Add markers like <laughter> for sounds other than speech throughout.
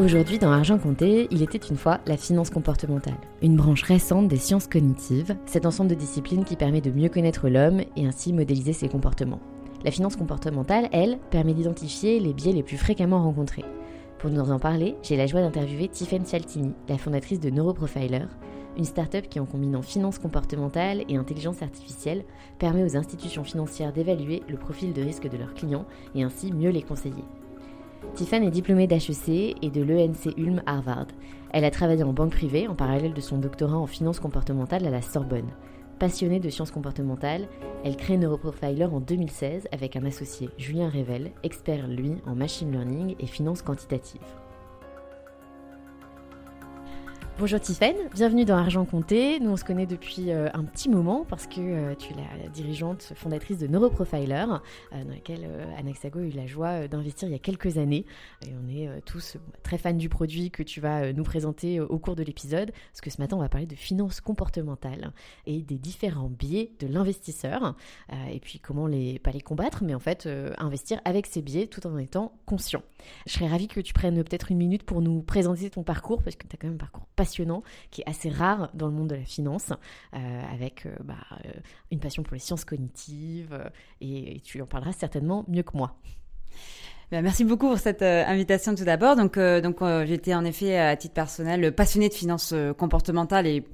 Aujourd'hui, dans Argent Compté, il était une fois la finance comportementale, une branche récente des sciences cognitives, cet ensemble de disciplines qui permet de mieux connaître l'homme et ainsi modéliser ses comportements. La finance comportementale, elle, permet d'identifier les biais les plus fréquemment rencontrés. Pour nous en parler, j'ai la joie d'interviewer Tiffen Cialtini, la fondatrice de Neuroprofiler, une start-up qui, en combinant finance comportementale et intelligence artificielle, permet aux institutions financières d'évaluer le profil de risque de leurs clients et ainsi mieux les conseiller. Tiffany est diplômée d'HEC et de l'ENC Ulm Harvard. Elle a travaillé en banque privée en parallèle de son doctorat en finance comportementale à la Sorbonne. Passionnée de sciences comportementales, elle crée Neuroprofiler en 2016 avec un associé, Julien Revel, expert lui en machine learning et finance quantitative. Bonjour Tiffaine, bienvenue dans Argent Compté. Nous on se connaît depuis euh, un petit moment parce que euh, tu es la dirigeante fondatrice de Neuroprofiler, euh, dans laquelle Anaxago a eu la joie d'investir il y a quelques années. Et on est tous très fans du produit que tu vas nous présenter au cours de l'épisode, parce que ce matin on va parler de finances comportementales et des différents biais de l'investisseur, et puis comment les, pas les combattre, mais en fait investir avec ces biais tout en étant conscient. Je serais ravie que tu prennes peut-être une minute pour nous présenter ton parcours, parce que tu as quand même un parcours passionnant, qui est assez rare dans le monde de la finance, euh, avec euh, bah, euh, une passion pour les sciences cognitives, et, tu en parleras certainement mieux que moi. Ben, merci beaucoup pour cette invitation tout d'abord. Donc, donc j'étais en effet à titre personnel passionné de finances comportementales et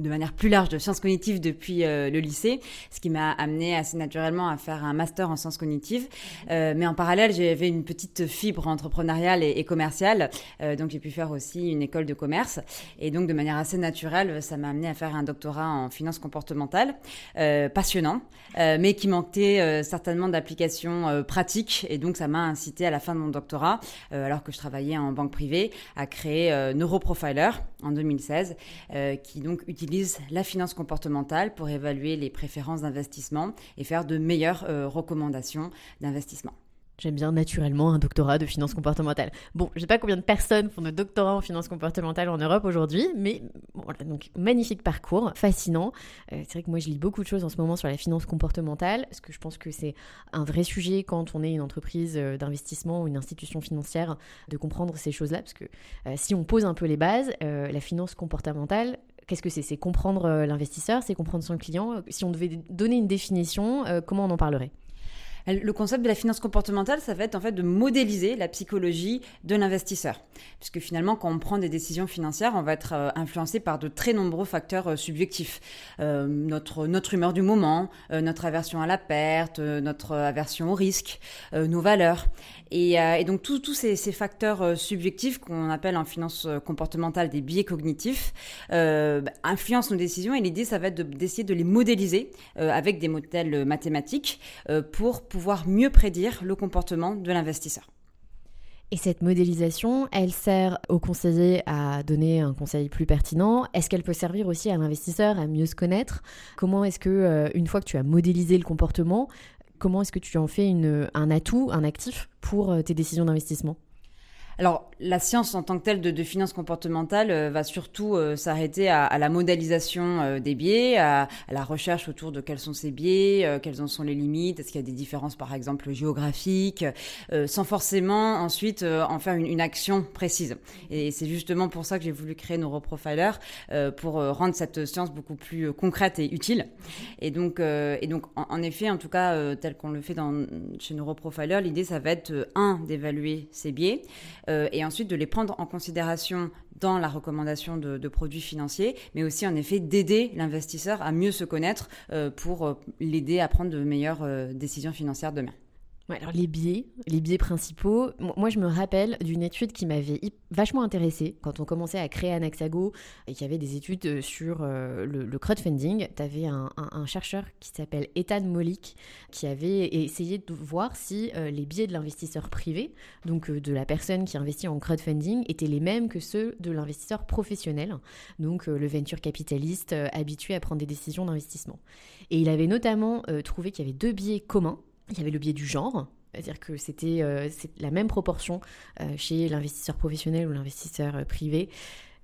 de manière plus large de sciences cognitives depuis euh, le lycée, ce qui m'a amené assez naturellement à faire un master en sciences cognitives. Euh, mais en parallèle, j'avais une petite fibre entrepreneuriale et, commerciale, euh, donc j'ai pu faire aussi une école de commerce. Et donc de manière assez naturelle, ça m'a amené à faire un doctorat en finance comportementale, passionnant, mais qui manquait certainement d'applications pratiques. Et donc ça m'a incité à la fin de mon doctorat, alors que je travaillais en banque privée, à créer Neuroprofiler en 2016, qui donc utilise la finance comportementale pour évaluer les préférences d'investissement et faire de meilleures euh, recommandations d'investissement. J'aime bien naturellement un doctorat de finance comportementale. Bon, je sais pas combien de personnes font de doctorat en finance comportementale en Europe aujourd'hui, mais voilà, donc magnifique parcours, fascinant. Euh, c'est vrai que moi je lis beaucoup de choses en ce moment sur la finance comportementale, parce que je pense que c'est un vrai sujet quand on est une entreprise euh, d'investissement ou une institution financière de comprendre ces choses-là, parce que si on pose un peu les bases, la finance comportementale, Qu'est-ce que c'est? C'est comprendre euh, l'investisseur, c'est comprendre son client. Si on devait donner une définition, euh, comment on en parlerait? Le concept de la finance comportementale, ça va être en fait de modéliser la psychologie de l'investisseur. Puisque finalement, quand on prend des décisions financières, on va être euh, influencé par de très nombreux facteurs subjectifs. notre, notre humeur du moment, notre aversion à la perte, notre aversion au risque, nos valeurs. Euh, et, donc tous ces, facteurs euh, subjectifs qu'on appelle en finance euh, comportementale des biais cognitifs bah, influencent nos décisions et l'idée ça va être d'essayer de, les modéliser avec des modèles mathématiques pour pouvoir mieux prédire le comportement de l'investisseur. Et cette modélisation, elle sert au conseiller à donner un conseil plus pertinent. Est-ce qu'elle peut servir aussi à l'investisseur à mieux se connaître? Comment est-ce que, une fois que tu as modélisé le comportement, comment est-ce que tu en fais un atout, un actif pour euh, tes décisions d'investissement? Alors, la science en tant que telle de, de finance comportementale euh, va surtout euh, s'arrêter à, à, la modélisation euh, des biais, à, à, la recherche autour de quels sont ces biais, quelles en sont les limites, est-ce qu'il y a des différences par exemple géographiques, sans forcément ensuite en faire une, une, action précise. Et c'est justement pour ça que j'ai voulu créer Neuroprofiler, pour rendre cette science beaucoup plus concrète et utile. Et donc, et donc en, en, effet, en tout cas, tel qu'on le fait dans, chez Neuroprofiler, l'idée ça va être, un, d'évaluer ces biais, euh, et ensuite de les prendre en considération dans la recommandation de, produits financiers, mais aussi en effet d'aider l'investisseur à mieux se connaître euh, pour euh, l'aider à prendre de meilleures décisions financières demain alors les biais, les biais principaux. Moi, je me rappelle d'une étude qui m'avait vachement intéressée quand on commençait à créer Anaxago et qu'il y avait des études euh, sur euh, le, crowdfunding. Tu avais un, chercheur qui s'appelle Ethan Molik qui avait essayé de voir si euh, les biais de l'investisseur privé, donc de la personne qui investit en crowdfunding, étaient les mêmes que ceux de l'investisseur professionnel, donc le venture capitaliste habitué à prendre des décisions d'investissement. Et il avait notamment trouvé qu'il y avait deux biais communs il y avait le biais du genre, c'est-à-dire que c'était euh, la même proportion euh, chez l'investisseur professionnel ou l'investisseur euh, privé,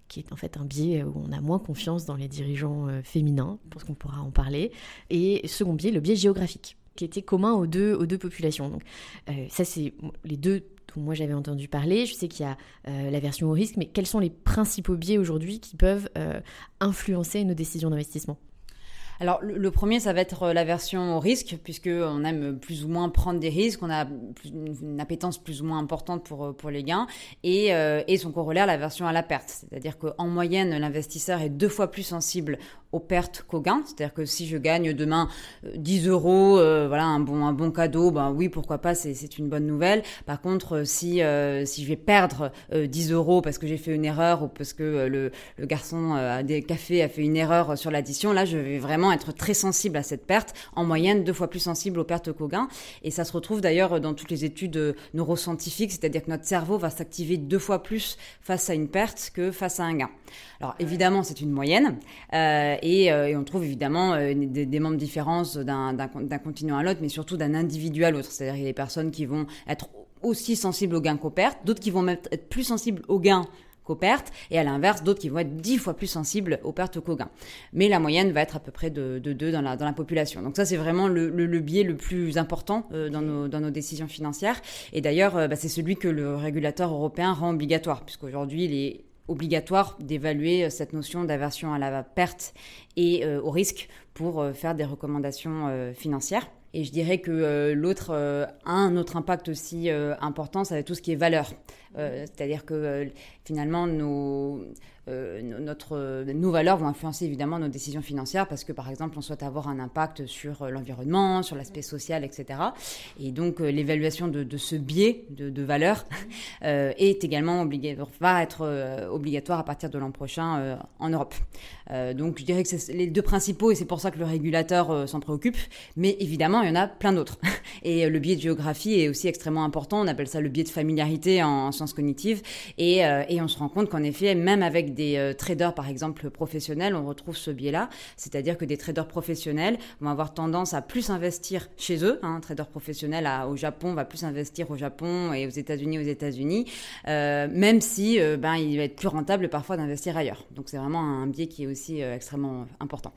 qui est en fait un biais où on a moins confiance dans les dirigeants féminins, je pense qu'on pourra en parler. Et second biais, le biais géographique, qui était commun aux deux, populations. Donc ça, c'est les deux dont moi j'avais entendu parler. Je sais qu'il y a la version au risque, mais quels sont les principaux biais aujourd'hui qui peuvent influencer nos décisions d'investissement? Alors le, premier, ça va être euh, la version au risque, puisque on aime plus ou moins prendre des risques, on a une appétence plus ou moins importante pour euh, pour les gains, et, euh, et son corollaire, la version à la perte, c'est-à-dire qu'en moyenne, l'investisseur est deux fois plus sensible aux pertes qu'aux gains. C'est-à-dire que si je gagne demain 10 euros, voilà un bon un bon cadeau, ben oui pourquoi pas, c'est une bonne nouvelle. Par contre, si si je vais perdre 10 euros parce que j'ai fait une erreur ou parce que le, le garçon à des cafés a fait une erreur sur l'addition, là je vais vraiment être très sensible à cette perte, en moyenne deux fois plus sensible aux pertes qu'aux gains. Et ça se retrouve d'ailleurs dans toutes les études neuroscientifiques, c'est-à-dire que notre cerveau va s'activer deux fois plus face à une perte que face à un gain. Alors évidemment, c'est une moyenne, euh, et, euh, et, on trouve évidemment euh, des, des, membres différences d'un continent à l'autre, mais surtout d'un individu à l'autre. C'est-à-dire qu'il y a des personnes qui vont être aussi sensibles aux gains qu'aux pertes, d'autres qui vont être plus sensibles aux gains qu'aux pertes, et à l'inverse, d'autres qui vont être dix fois plus sensibles aux pertes qu'aux gains. Mais la moyenne va être à peu près de, de 2 dans la, population. Donc ça, c'est vraiment le, le, biais le plus important euh, dans, nos, dans nos décisions financières. Et d'ailleurs, euh, bah, c'est celui que le régulateur européen rend obligatoire, puisqu'aujourd'hui, il est obligatoire d'évaluer euh, cette notion d'aversion à la perte et au risque pour faire des recommandations financières. Et je dirais que l'autre, un autre impact aussi important, ça va être tout ce qui est valeur. C'est-à-dire que finalement, nos, euh, notre, nos valeurs vont influencer évidemment nos décisions financières parce que, par exemple, on souhaite avoir un impact sur euh, l'environnement, sur l'aspect social, etc. Et donc, euh, l'évaluation de, de, ce biais de, de valeur euh, est également obligatoire, va être euh, obligatoire à partir de l'an prochain euh, en Europe. donc, je dirais que c'est les deux principaux et c'est pour ça que le régulateur s'en préoccupe. Mais évidemment, il y en a plein d'autres. <laughs> Et le biais de géographie est aussi extrêmement important. On appelle ça le biais de familiarité en, en sciences cognitives. Et, et on se rend compte qu'en effet, même avec des euh, traders, par exemple, professionnels, on retrouve ce biais-là. C'est-à-dire que des traders professionnels vont avoir tendance à plus investir chez eux. Un trader professionnel au Japon va plus investir au Japon et aux États-Unis aux États-Unis, euh, même si euh, ben, il va être plus rentable parfois d'investir ailleurs. Donc c'est vraiment un biais qui est aussi extrêmement important.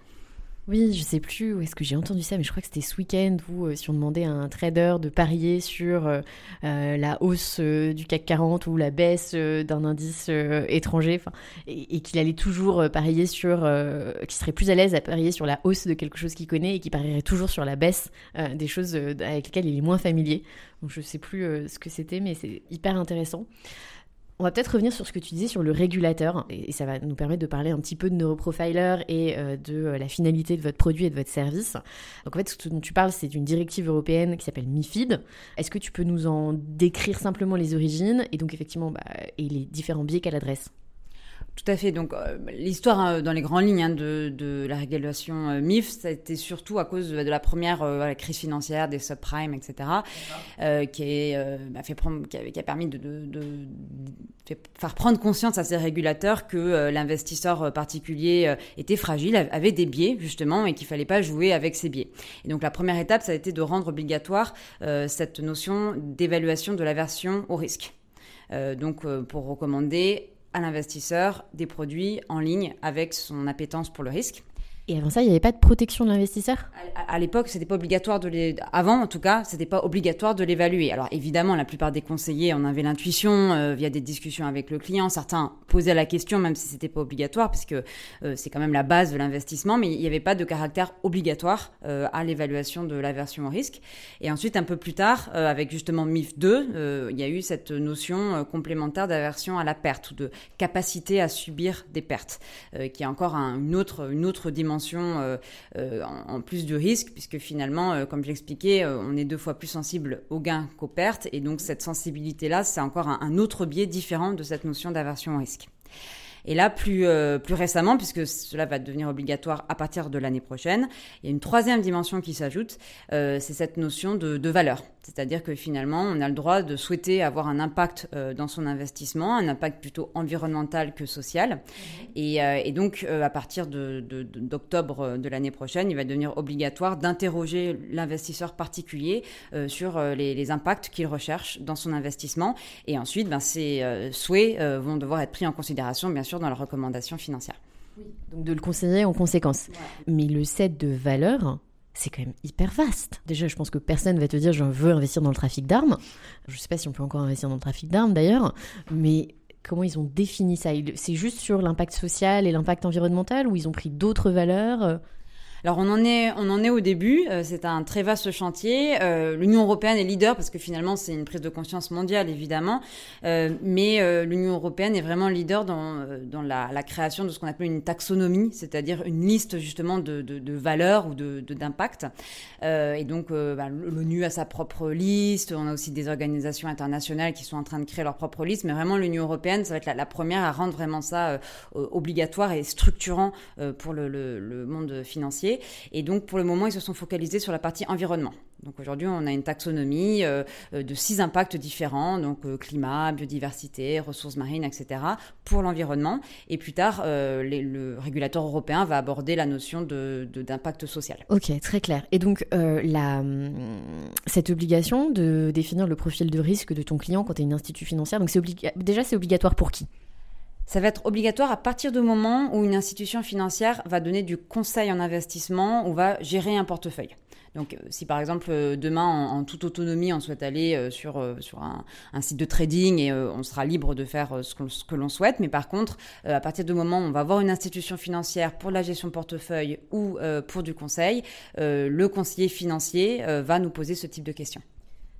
Oui, je sais plus où est-ce que j'ai entendu ça, mais je crois que c'était ce week-end où euh, si on demandait à un trader de parier sur euh, euh, la hausse du CAC 40 ou la baisse d'un indice étranger, et, qu'il allait toujours parier sur, qu'il serait plus à l'aise à parier sur la hausse de quelque chose qu'il connaît et qu'il parierait toujours sur la baisse des choses avec lesquelles il est moins familier. Donc je sais plus ce que c'était, mais c'est hyper intéressant. On va peut-être revenir sur ce que tu disais sur le régulateur, et, ça va nous permettre de parler un petit peu de Neuroprofiler et euh, de euh, la finalité de votre produit et de votre service. Donc en fait, ce dont tu parles, c'est une directive européenne qui s'appelle MIFID. Est-ce que tu peux nous en décrire simplement les origines et donc effectivement bah, et les différents biais qu'elle adresse? Tout à fait. Donc, euh, l'histoire euh, dans les grandes lignes hein, de, de, la régulation euh, MIF, ça a été surtout à cause de, la première la crise financière des subprimes, etc., qui, est, bah, fait prendre, qui, a, qui, a, permis de, de, faire prendre conscience à ces régulateurs que l'investisseur particulier était fragile, avait des biais justement, et qu'il fallait pas jouer avec ces biais. Et donc, la première étape, ça a été de rendre obligatoire cette notion d'évaluation de l'aversion au risque. donc pour recommander à l'investisseur des produits en ligne avec son appétence pour le risque. Et avant ça, il n'y avait pas de protection de l'investisseur? À, l'époque, c'était pas obligatoire de les. Avant, en tout cas, c'était pas obligatoire de l'évaluer. Alors évidemment, la plupart des conseillers en avaient l'intuition euh, via des discussions avec le client. Certains posaient la question, même si c'était pas obligatoire, puisque euh, c'est quand même la base de l'investissement. Mais il n'y avait pas de caractère obligatoire euh, à l'évaluation de l'aversion au risque. Et ensuite, un peu plus tard, avec justement MIF 2, il y a eu cette notion complémentaire d'aversion à la perte ou de capacité à subir des pertes, qui est encore une autre une autre dimension euh, euh, en, plus du risque, puisque finalement, euh, comme je l'expliquais, on est deux fois plus sensible aux gains qu'aux pertes, et donc cette sensibilité-là, c'est encore un, autre biais différent de cette notion d'aversion au risque. Et là, plus, récemment, puisque cela va devenir obligatoire à partir de l'année prochaine, il y a une troisième dimension qui s'ajoute, c'est cette notion de valeur. C'est-à-dire que finalement, on a le droit de souhaiter avoir un impact euh, dans son investissement, un impact plutôt environnemental que social. Mhm. Euh, et, donc, euh, à partir d'octobre de, l'année prochaine, il va devenir obligatoire d'interroger l'investisseur particulier sur les, impacts qu'il recherche dans son investissement. Et ensuite, ben, ces souhaits vont devoir être pris en considération, bien sûr, dans la recommandation financière. Donc de le conseiller en conséquence. Mais le set de valeur, c'est quand même hyper vaste. Déjà, je pense que personne va te dire je veux investir dans le trafic d'armes. Je ne sais pas si on peut encore investir dans le trafic d'armes d'ailleurs, mais comment ils ont défini ça? C'est juste sur l'impact social et l'impact environnemental ou ils ont pris d'autres valeurs? Alors on en est, on en est au début. Euh, c'est un très vaste chantier. Euh, L'Union européenne est leader parce que finalement c'est une prise de conscience mondiale évidemment, euh, mais l'Union européenne est vraiment leader dans, la, création de ce qu'on appelle une taxonomie, c'est-à-dire une liste justement de, valeurs ou de d'impact. et donc bah, l'ONU a sa propre liste. On a aussi des organisations internationales qui sont en train de créer leur propre liste, mais vraiment l'Union européenne, ça va être la, première à rendre vraiment ça obligatoire et structurant pour le monde financier. Et donc, pour le moment, ils se sont focalisés sur la partie environnement. Donc aujourd'hui, on a une taxonomie euh, euh, de six impacts différents, donc euh, climat, biodiversité, ressources marines, etc., pour l'environnement. Et plus tard, le régulateur européen va aborder la notion d'impact social. Ok, très clair. Et donc, hum, cette obligation de définir le profil de risque de ton client quand tu es une institut financière, donc déjà, c'est obligatoire pour qui? Ça va être obligatoire à partir du moment où une institution financière va donner du conseil en investissement ou va gérer un portefeuille. Donc, euh, si par exemple euh, demain, en, toute autonomie, on souhaite aller euh, sur, sur un, site de trading et on sera libre de faire ce que, l'on souhaite, mais par contre, à partir du moment où on va avoir une institution financière pour la gestion de portefeuille ou pour du conseil, le conseiller financier va nous poser ce type de questions.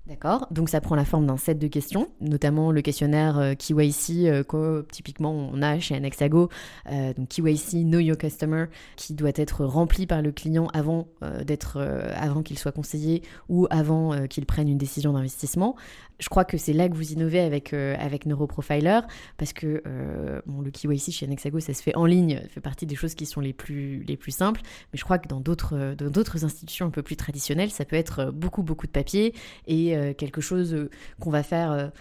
D'accord, donc ça prend la forme d'un set de questions, notamment le questionnaire euh, KYC euh, que typiquement on a chez Anexago, euh, donc KYC Know Your Customer, qui doit être rempli par le client avant d'être, avant qu'il soit conseillé ou avant qu'il prenne une décision d'investissement je crois que c'est là que vous innovez avec, euh, avec Neuroprofiler, parce que euh, le KYC chez Nexago, ça se fait en ligne, ça fait partie des choses qui sont les plus, les plus simples, mais je crois que dans d'autres, d'autres institutions un peu plus traditionnelles, ça peut être beaucoup, beaucoup de papier et euh, quelque chose qu'on va faire...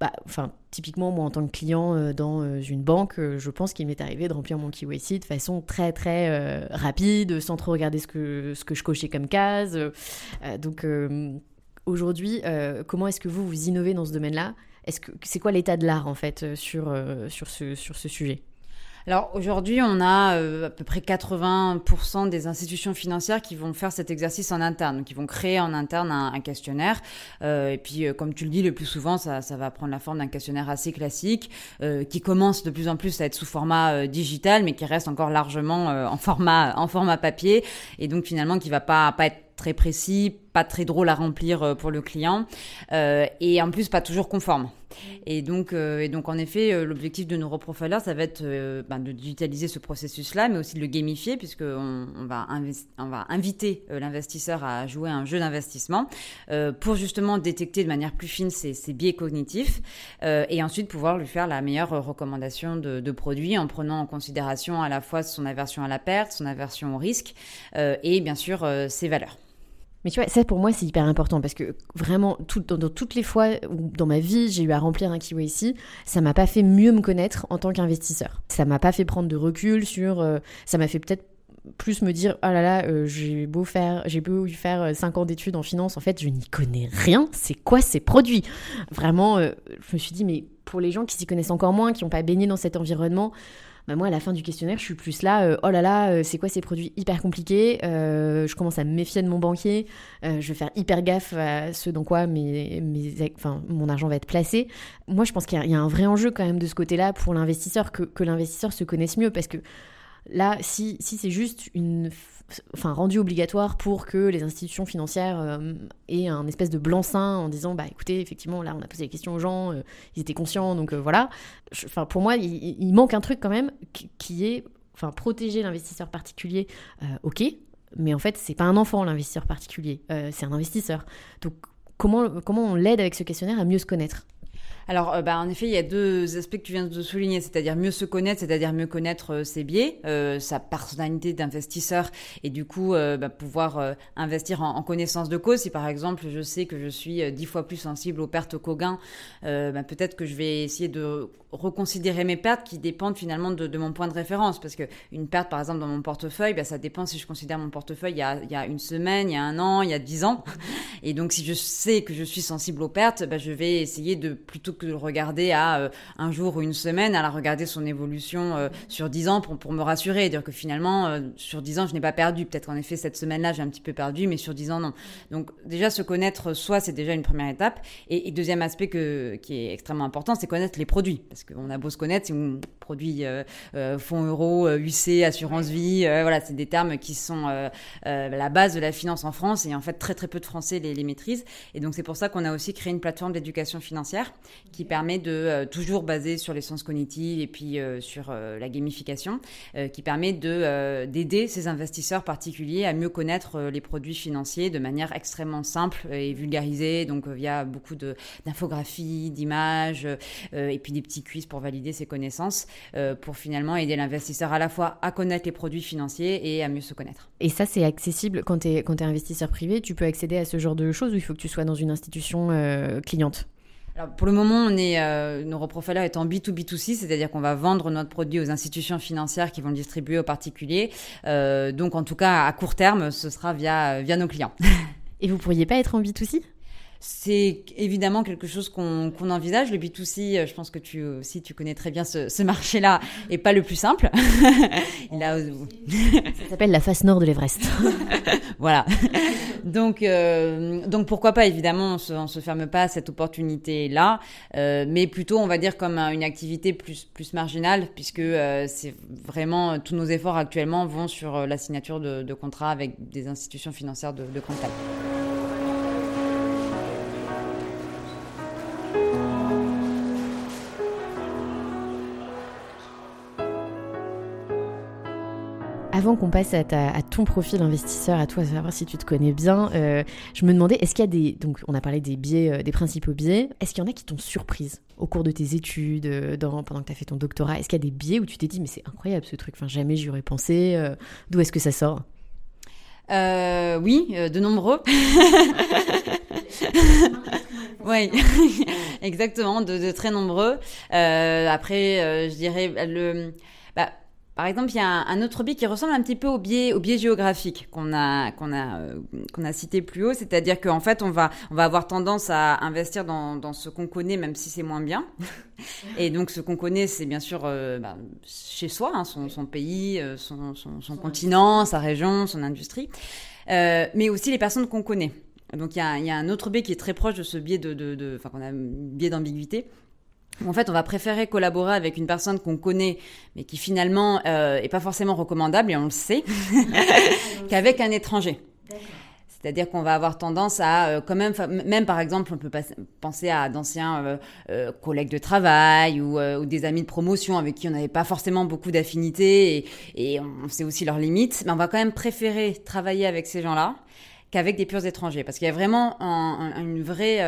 Bah, enfin, typiquement, moi, en tant que client dans une banque, je pense qu'il m'est arrivé de remplir mon KYC de façon très, très rapide, sans trop regarder ce que, ce que je cochais comme case. donc, Aujourd'hui, euh, comment est-ce que vous vous innovez dans ce domaine-là Est-ce que c'est quoi l'état de l'art en fait euh, sur, euh, sur, ce, sur ce sujet alors aujourd'hui, on a à peu près 80% des institutions financières qui vont faire cet exercice en interne, qui vont créer en interne un, questionnaire. et puis, comme tu le dis, le plus souvent, ça, ça va prendre la forme d'un questionnaire assez classique, qui commence de plus en plus à être sous format digital, mais qui reste encore largement en format en format papier, et donc finalement qui va pas pas être très précis, pas très drôle à remplir euh, pour le client euh, et en plus pas toujours conforme. Et donc, euh, et donc en effet, l'objectif de Neuroprofiler, ça va être ben, de digitaliser ce processus-là, mais aussi de le gamifier, puisqu'on on va, on va inviter l'investisseur à jouer un jeu d'investissement pour justement détecter de manière plus fine ses, biais cognitifs et ensuite pouvoir lui faire la meilleure recommandation de, de, produits en prenant en considération à la fois son aversion à la perte, son aversion au risque et bien sûr ses valeurs. Mais tu vois, ça pour moi c'est hyper important parce que vraiment, dans, toutes les fois où dans ma vie j'ai eu à remplir un KYC, ça m'a pas fait mieux me connaître en tant qu'investisseur. Ça m'a pas fait prendre de recul sur. Euh, ça m'a fait peut-être plus me dire oh là là euh, j'ai beau faire j'ai beau faire 5 euh, ans d'études en finance en fait je n'y connais rien c'est quoi ces produits? Vraiment je me suis dit mais pour les gens qui s'y connaissent encore moins, qui n'ont pas baigné dans cet environnement, bah, moi, à la fin du questionnaire, je suis plus là, euh, oh là là, euh, c'est quoi ces produits hyper compliqués euh, Je commence à me méfier de mon banquier, je vais faire hyper gaffe à ce dans quoi mes, mon argent va être placé. Moi, je pense qu'il y, a un vrai enjeu quand même de ce côté-là pour l'investisseur, que l'investisseur se connaisse mieux, parce que là, si, si c'est juste une enfin, rendu obligatoire pour que les institutions financières euh, aient un espèce de blanc-seing en disant bah écoutez, effectivement, là, on a posé des questions aux gens, euh, ils étaient conscients, donc euh, voilà. Enfin, pour moi, il, manque un truc quand même qui, est enfin, protéger l'investisseur particulier, ok, mais en fait, c'est pas un enfant, l'investisseur particulier, c'est un investisseur. Donc, comment, comment on l'aide avec ce questionnaire à mieux se connaître? Alors, euh, bah, en effet, il y a deux aspects que tu viens de souligner, c'est-à-dire mieux se connaître, c'est-à-dire mieux connaître euh, ses biais, euh, sa personnalité d'investisseur, et du coup bah, pouvoir investir en, connaissance de cause. Si par exemple, je sais que je suis dix fois plus sensible aux pertes qu'aux gains, bah, peut-être que je vais essayer de reconsidérer mes pertes qui dépendent finalement de, mon point de référence. Parce qu'une perte, par exemple, dans mon portefeuille, bah, ça dépend si je considère mon portefeuille il y, a, il y, a, une semaine, il y a un an, il y a dix ans. <laughs> Et donc, si je sais que je suis sensible aux pertes, bah, je vais essayer de, plutôt que de le regarder à euh, un jour ou une semaine, à la regarder son évolution euh, sur dix ans pour, pour me rassurer. Dire que finalement, euh, sur dix ans, je n'ai pas perdu. Peut-être qu'en effet, cette semaine-là, j'ai un petit peu perdu, mais sur dix ans, non. Donc, déjà, se connaître soi, c'est déjà une première étape. Et, et deuxième aspect que, qui est extrêmement important, c'est connaître les produits. Parce qu'on a beau se connaître, si on produit euh, euh, fonds euros, UC, assurance vie, euh, voilà, c'est des termes qui sont la base de la finance en France et en fait très très peu de Français les, les maîtrisent. Et donc c'est pour ça qu'on a aussi créé une plateforme d'éducation financière qui permet de toujours baser sur les sciences cognitives et puis sur la gamification, qui permet de d'aider ces investisseurs particuliers à mieux connaître les produits financiers de manière extrêmement simple et vulgarisée, donc via beaucoup d'infographies, d'images et puis des petits quiz pour valider ses connaissances euh, pour finalement aider l'investisseur à la fois à connaître les produits financiers et à mieux se connaître. Et ça, c'est accessible quand tu es, es, investisseur privé, tu peux accéder à ce genre de choses ou il faut que tu sois dans une institution euh, cliente? Alors pour le moment, on est, euh, Neuroprofiler est en B2B2C, c'est-à-dire qu'on va vendre notre produit aux institutions financières qui vont le distribuer aux particuliers. Euh, donc en tout cas, à court terme, ce sera via, via nos clients. <laughs> Et vous pourriez pas être en B2C c'est évidemment quelque chose qu'on envisage. Le B2C, euh, je pense que tu aussi tu connais très bien ce, marché-là, <laughs> et pas le plus simple. <laughs> Ça s'appelle la face nord de l'Everest. <laughs> voilà. Donc, euh, donc pourquoi pas Évidemment, on se, se ferme pas à cette opportunité-là, euh, mais plutôt, on va dire comme une activité plus plus marginale, puisque c'est vraiment tous nos efforts actuellement vont sur la signature de, contrats avec des institutions financières de, de contact. Avant qu'on passe à, ton profil investisseur, à toi, à savoir si tu te connais bien, euh, je me demandais, est-ce qu'il y a des... Donc, on a parlé des biais, euh, des principaux biais. Est-ce qu'il y en a qui t'ont surprise au cours de tes études, euh, pendant que tu as fait ton doctorat? Est-ce qu'il y a des biais où tu t'es dit, mais c'est incroyable ce truc, enfin, jamais j'y aurais pensé D'où est-ce que ça sort? Oui, de nombreux. <laughs> oui, <laughs> exactement, de, très nombreux. après, je dirais le... Bah, par exemple, il y a un, autre biais qui ressemble un petit peu au biais, au biais géographique qu'on a, qu'on a, euh, qu'on a cité plus haut, c'est-à-dire qu'en fait, on va, on va avoir tendance à investir dans, dans ce qu'on connaît, même si c'est moins bien. <laughs> Et donc, ce qu'on connaît, c'est bien sûr euh, bah, chez soi, hein, son, son, pays, euh, son, son, son continent, sa région, son industrie, mais aussi les personnes qu'on connaît. Donc, il y a, y a, un autre biais qui est très proche de ce biais de, de, enfin, qu'on a biais d'ambiguïté, en fait, on va préférer collaborer avec une personne qu'on connaît, mais qui finalement euh, est pas forcément recommandable, et on le sait, <laughs> <laughs> qu'avec un étranger. C'est-à-dire qu'on va avoir tendance à, euh, quand même, même par exemple, on peut penser à d'anciens euh, euh, collègues de travail ou, des amis de promotion avec qui on n'avait pas forcément beaucoup d'affinités et, et, on sait aussi leurs limites, mais on va quand même préférer travailler avec ces gens-là qu'avec des purs étrangers, parce qu'il y a vraiment une vraie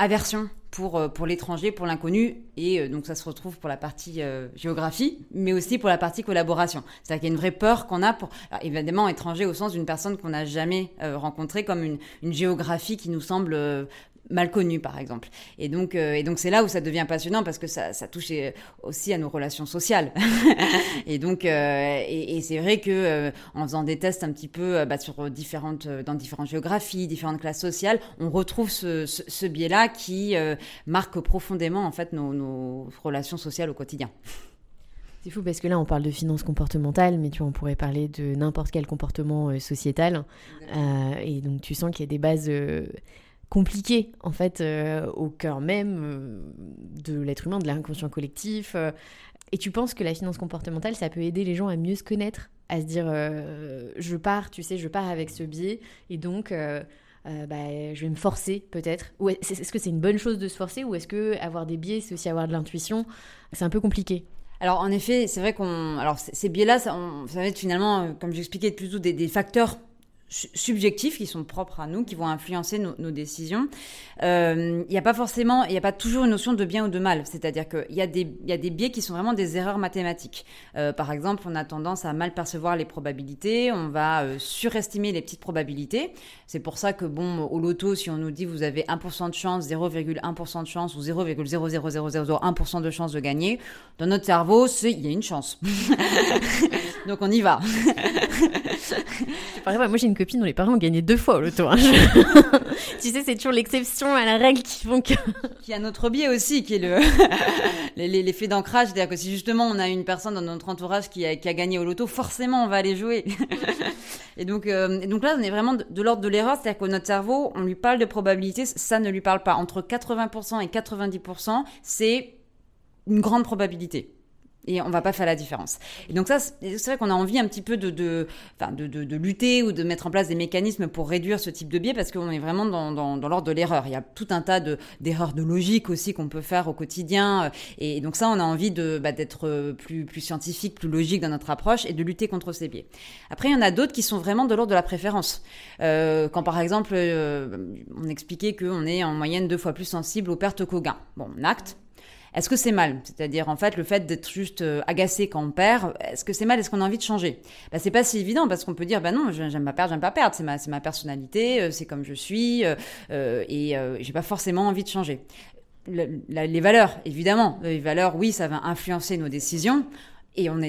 aversion pour, euh, pour l'étranger, pour l'inconnu. Et euh, donc ça se retrouve pour la partie euh, géographie, mais aussi pour la partie collaboration. C'est-à-dire qu'il y a une vraie peur qu'on a pour, évidemment, étranger au sens d'une personne qu'on n'a jamais rencontrée, comme une, une, géographie qui nous semble mal connu par exemple. Et donc, euh, et donc c'est là où ça devient passionnant parce que ça, ça touche aussi à nos relations sociales. <laughs> et donc, euh, et, c'est vrai que euh, en faisant des tests un petit peu bah, sur différentes, dans différentes géographies, différentes classes sociales, on retrouve ce, ce, biais-là qui marque profondément en fait nos, nos relations sociales au quotidien. C'est fou parce que là on parle de finances comportementales, mais tu vois, on pourrait parler de n'importe quel comportement sociétal. et donc tu sens qu'il y a des bases compliqué en fait euh, au cœur même euh, de l'être humain, de l'inconscient collectif. Euh. et tu penses que la finance comportementale, ça peut aider les gens à mieux se connaître, à se dire je pars, tu sais, je pars avec ce biais et donc bah, je vais me forcer peut-être. Ou est-ce que c'est une bonne chose de se forcer ou est-ce que avoir des biais, c'est aussi avoir de l'intuition? C'est un peu compliqué. Alors en effet, c'est vrai qu'on, alors ces biais-là, ça, va être finalement, comme j'expliquais, plutôt des, des facteurs subjectifs qui sont propres à nous, qui vont influencer nos, décisions. Euh, il n'y a pas forcément, il n'y a pas toujours une notion de bien ou de mal. C'est-à-dire qu'il y, a des, y a des biais qui sont vraiment des erreurs mathématiques. Euh, par exemple, on a tendance à mal percevoir les probabilités, on va euh, surestimer les petites probabilités. C'est pour ça que, bon, au loto, si on nous dit vous avez 1% de chance, 0,1% de chance ou 0,00001% de chance de gagner, dans notre cerveau, il y a une chance. <laughs> Donc on y va. <laughs> <laughs> moi j'ai une copine dont les parents ont gagné deux fois au loto. Hein. <laughs> tu sais, c'est toujours l'exception à la règle qui font que. Qui a notre biais aussi, qui est le <laughs> l'effet d'ancrage, c'est-à-dire que si justement on a une personne dans notre entourage qui a, qui a gagné au loto, forcément on va aller jouer. et donc, euh, donc là, on est vraiment de, l'ordre de l'erreur, c'est-à-dire que notre cerveau, on lui parle de probabilité, ça ne lui parle pas. Entre 80% et 90%, c'est une grande probabilité et on va pas faire la différence. Et donc ça, c'est vrai qu'on a envie un petit peu de, de, de, de, de, lutter ou de mettre en place des mécanismes pour réduire ce type de biais parce qu'on est vraiment dans, dans, dans l'ordre de l'erreur. Il y a tout un tas d'erreurs de, logique aussi qu'on peut faire au quotidien. Et donc ça, on a envie de bah, d'être plus, plus scientifique, plus logique dans notre approche et de lutter contre ces biais. Après, il y en a d'autres qui sont vraiment de l'ordre de la préférence. Euh, quand par exemple, euh, on expliquait qu'on est en moyenne deux fois plus sensible aux pertes qu'aux gains. Bon, on acte. Est-ce que c'est mal? C'est-à-dire, en fait, le fait d'être juste euh, agacé quand on perd, est-ce que c'est mal? Est-ce qu'on a envie de changer? Bah, C'est pas si évident parce qu'on peut dire, bah non, j'aime pas perdre, j'aime pas perdre, c'est ma, ma personnalité, euh, c'est comme je suis, euh, et j'ai pas forcément envie de changer. les valeurs, évidemment, les valeurs, oui, ça va influencer nos décisions, et on